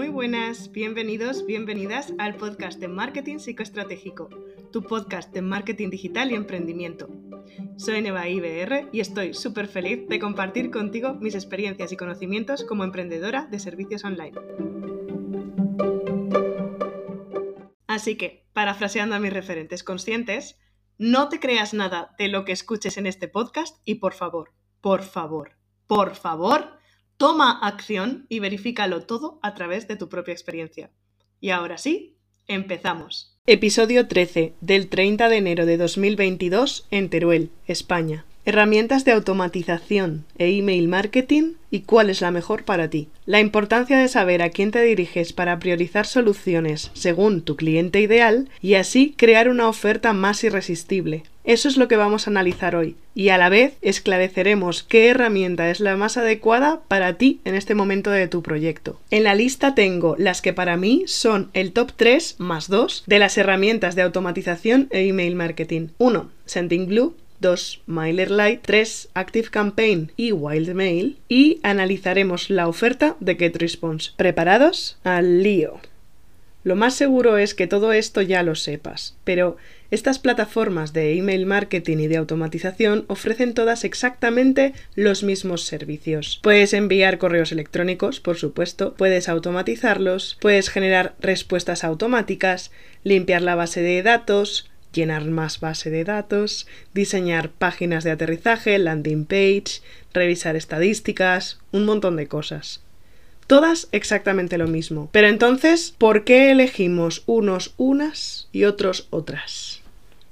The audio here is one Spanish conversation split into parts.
Muy buenas, bienvenidos, bienvenidas al podcast de Marketing Psicoestratégico, tu podcast de marketing digital y emprendimiento. Soy Neva IBR y estoy súper feliz de compartir contigo mis experiencias y conocimientos como emprendedora de servicios online. Así que, parafraseando a mis referentes conscientes, no te creas nada de lo que escuches en este podcast y por favor, por favor, por favor, Toma acción y verifícalo todo a través de tu propia experiencia. Y ahora sí, empezamos. Episodio 13 del 30 de enero de 2022 en Teruel, España. Herramientas de automatización e email marketing y cuál es la mejor para ti. La importancia de saber a quién te diriges para priorizar soluciones según tu cliente ideal y así crear una oferta más irresistible. Eso es lo que vamos a analizar hoy y a la vez esclareceremos qué herramienta es la más adecuada para ti en este momento de tu proyecto. En la lista tengo las que para mí son el top 3 más 2 de las herramientas de automatización e email marketing. 1. Sendingblue 2. MailerLite, 3. ActiveCampaign y WildMail y analizaremos la oferta de GetResponse. ¿Preparados? Al lío. Lo más seguro es que todo esto ya lo sepas, pero estas plataformas de email marketing y de automatización ofrecen todas exactamente los mismos servicios. Puedes enviar correos electrónicos, por supuesto, puedes automatizarlos, puedes generar respuestas automáticas, limpiar la base de datos, llenar más base de datos, diseñar páginas de aterrizaje, landing page, revisar estadísticas, un montón de cosas. Todas exactamente lo mismo. Pero entonces, ¿por qué elegimos unos unas y otros otras?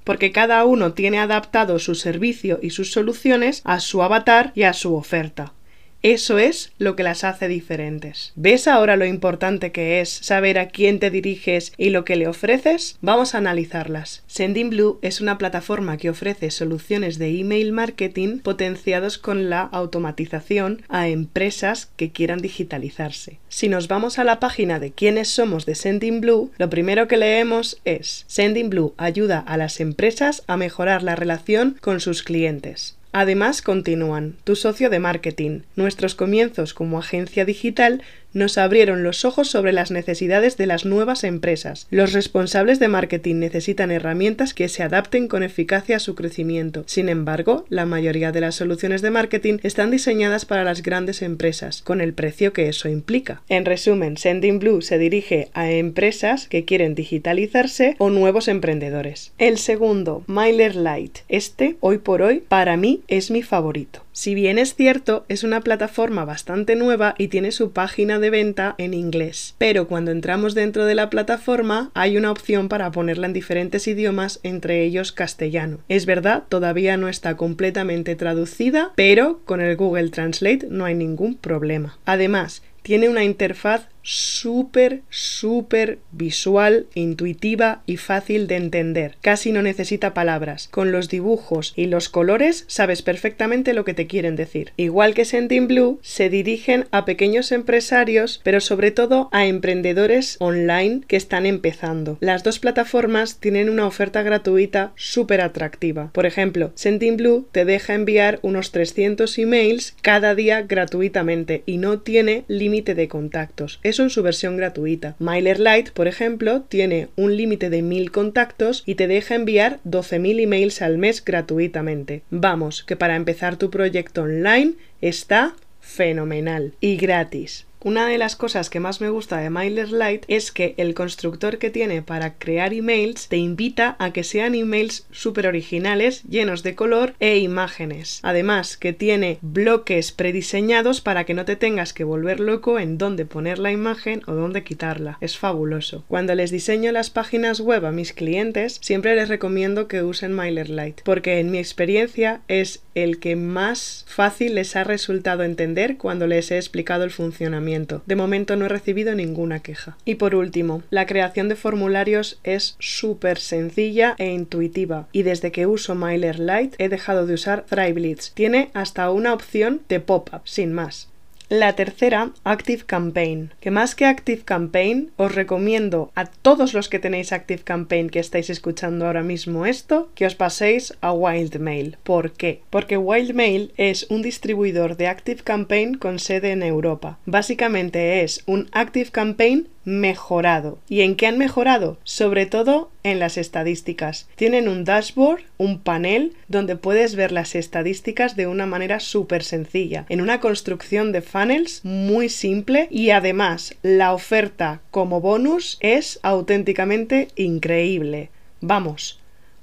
Porque cada uno tiene adaptado su servicio y sus soluciones a su avatar y a su oferta. Eso es lo que las hace diferentes. ¿Ves ahora lo importante que es saber a quién te diriges y lo que le ofreces? Vamos a analizarlas. Sendinblue es una plataforma que ofrece soluciones de email marketing potenciados con la automatización a empresas que quieran digitalizarse. Si nos vamos a la página de quiénes somos de Sendinblue, lo primero que leemos es Sendinblue ayuda a las empresas a mejorar la relación con sus clientes. Además, continúan, tu socio de marketing. Nuestros comienzos como agencia digital nos abrieron los ojos sobre las necesidades de las nuevas empresas. Los responsables de marketing necesitan herramientas que se adapten con eficacia a su crecimiento. Sin embargo, la mayoría de las soluciones de marketing están diseñadas para las grandes empresas, con el precio que eso implica. En resumen, Sending Blue se dirige a empresas que quieren digitalizarse o nuevos emprendedores. El segundo, MailerLite. Este, hoy por hoy, para mí es mi favorito. Si bien es cierto, es una plataforma bastante nueva y tiene su página de venta en inglés, pero cuando entramos dentro de la plataforma hay una opción para ponerla en diferentes idiomas, entre ellos castellano. Es verdad, todavía no está completamente traducida, pero con el Google Translate no hay ningún problema. Además, tiene una interfaz súper, súper visual, intuitiva y fácil de entender. Casi no necesita palabras. Con los dibujos y los colores sabes perfectamente lo que te quieren decir. Igual que Blue, se dirigen a pequeños empresarios, pero sobre todo a emprendedores online que están empezando. Las dos plataformas tienen una oferta gratuita súper atractiva. Por ejemplo, Blue te deja enviar unos 300 emails cada día gratuitamente y no tiene límite de contactos en su versión gratuita. MailerLite, por ejemplo, tiene un límite de 1000 contactos y te deja enviar 12.000 emails al mes gratuitamente. Vamos, que para empezar tu proyecto online está fenomenal y gratis. Una de las cosas que más me gusta de MailerLite es que el constructor que tiene para crear emails te invita a que sean emails súper originales, llenos de color e imágenes. Además, que tiene bloques prediseñados para que no te tengas que volver loco en dónde poner la imagen o dónde quitarla. Es fabuloso. Cuando les diseño las páginas web a mis clientes, siempre les recomiendo que usen MailerLite, porque en mi experiencia es el que más fácil les ha resultado entender cuando les he explicado el funcionamiento de momento no he recibido ninguna queja. Y por último, la creación de formularios es súper sencilla e intuitiva y desde que uso MailerLite he dejado de usar Thriveblitz. Tiene hasta una opción de pop-up, sin más. La tercera, Active Campaign, que más que Active Campaign, os recomiendo a todos los que tenéis Active Campaign que estáis escuchando ahora mismo esto, que os paséis a Wildmail. ¿Por qué? Porque Wildmail es un distribuidor de Active Campaign con sede en Europa. Básicamente es un Active Campaign mejorado. ¿Y en qué han mejorado? Sobre todo en las estadísticas. Tienen un dashboard, un panel, donde puedes ver las estadísticas de una manera súper sencilla, en una construcción de funnels muy simple y además la oferta como bonus es auténticamente increíble. Vamos,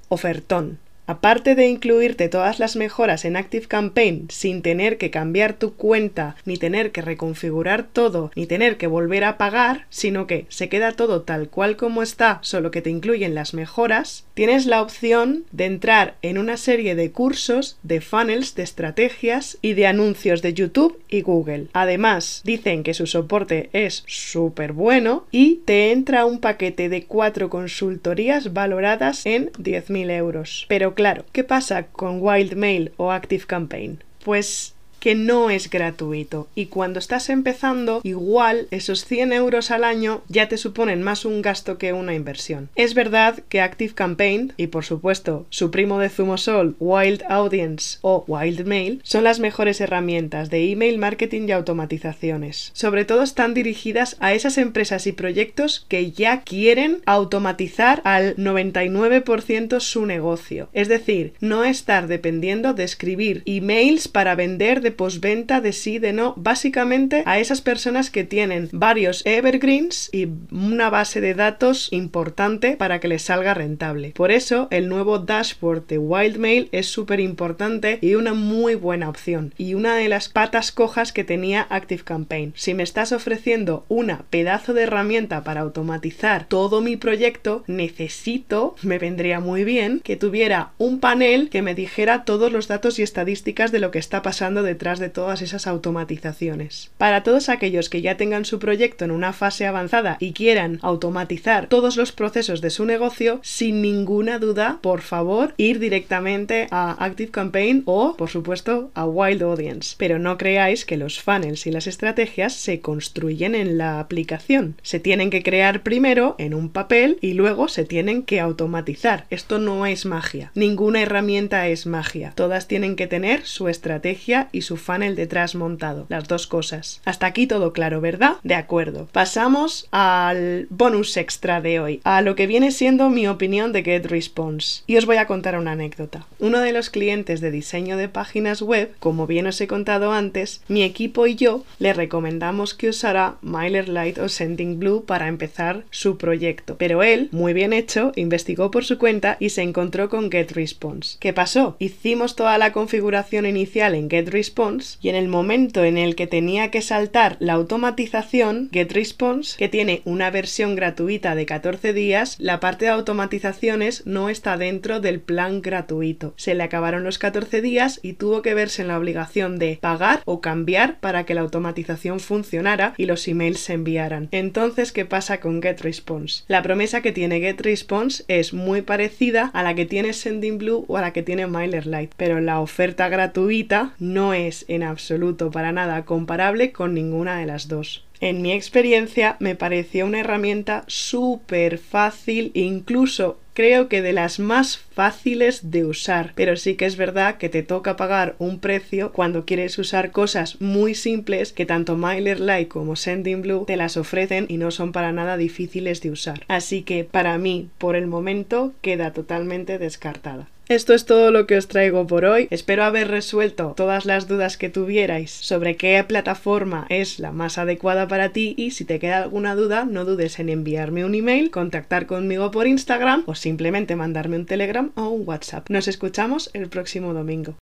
ofertón. Aparte de incluirte todas las mejoras en Active Campaign sin tener que cambiar tu cuenta, ni tener que reconfigurar todo, ni tener que volver a pagar, sino que se queda todo tal cual como está, solo que te incluyen las mejoras, tienes la opción de entrar en una serie de cursos, de funnels, de estrategias y de anuncios de YouTube y Google. Además, dicen que su soporte es súper bueno y te entra un paquete de cuatro consultorías valoradas en 10.000 euros. Pero claro, ¿qué pasa con Wildmail o ActiveCampaign? Pues que no es gratuito y cuando estás empezando igual esos 100 euros al año ya te suponen más un gasto que una inversión. Es verdad que Active Campaign y por supuesto su primo de Zumosol, Wild Audience o Wild Mail son las mejores herramientas de email marketing y automatizaciones. Sobre todo están dirigidas a esas empresas y proyectos que ya quieren automatizar al 99% su negocio. Es decir, no estar dependiendo de escribir emails para vender de posventa de sí, de no, básicamente a esas personas que tienen varios evergreens y una base de datos importante para que les salga rentable. Por eso el nuevo dashboard de Wildmail es súper importante y una muy buena opción y una de las patas cojas que tenía ActiveCampaign. Si me estás ofreciendo una pedazo de herramienta para automatizar todo mi proyecto, necesito, me vendría muy bien, que tuviera un panel que me dijera todos los datos y estadísticas de lo que está pasando detrás de todas esas automatizaciones. Para todos aquellos que ya tengan su proyecto en una fase avanzada y quieran automatizar todos los procesos de su negocio, sin ninguna duda, por favor, ir directamente a ActiveCampaign o, por supuesto, a Wild Audience. Pero no creáis que los funnels y las estrategias se construyen en la aplicación. Se tienen que crear primero en un papel y luego se tienen que automatizar. Esto no es magia. Ninguna herramienta es magia. Todas tienen que tener su estrategia y su funnel detrás montado, las dos cosas. Hasta aquí todo claro, ¿verdad? De acuerdo. Pasamos al bonus extra de hoy, a lo que viene siendo mi opinión de GetResponse. Y os voy a contar una anécdota. Uno de los clientes de diseño de páginas web, como bien os he contado antes, mi equipo y yo le recomendamos que usara MailerLite o SendingBlue para empezar su proyecto. Pero él, muy bien hecho, investigó por su cuenta y se encontró con GetResponse. ¿Qué pasó? Hicimos toda la configuración inicial en GetResponse y en el momento en el que tenía que saltar la automatización, GetResponse, que tiene una versión gratuita de 14 días, la parte de automatizaciones no está dentro del plan gratuito. Se le acabaron los 14 días y tuvo que verse en la obligación de pagar o cambiar para que la automatización funcionara y los emails se enviaran. Entonces, ¿qué pasa con GetResponse? La promesa que tiene GetResponse es muy parecida a la que tiene SendingBlue o a la que tiene MailerLite, pero la oferta gratuita no es en absoluto para nada comparable con ninguna de las dos. En mi experiencia me pareció una herramienta súper fácil, incluso creo que de las más fáciles de usar, pero sí que es verdad que te toca pagar un precio cuando quieres usar cosas muy simples que tanto MailerLite como SendingBlue te las ofrecen y no son para nada difíciles de usar. Así que para mí, por el momento, queda totalmente descartada. Esto es todo lo que os traigo por hoy. Espero haber resuelto todas las dudas que tuvierais sobre qué plataforma es la más adecuada para ti y si te queda alguna duda no dudes en enviarme un email, contactar conmigo por Instagram o simplemente mandarme un Telegram o un WhatsApp. Nos escuchamos el próximo domingo.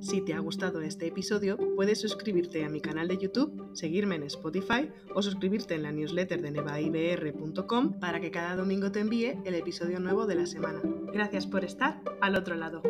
Si te ha gustado este episodio, puedes suscribirte a mi canal de YouTube, seguirme en Spotify o suscribirte en la newsletter de nevaibr.com para que cada domingo te envíe el episodio nuevo de la semana. Gracias por estar al otro lado.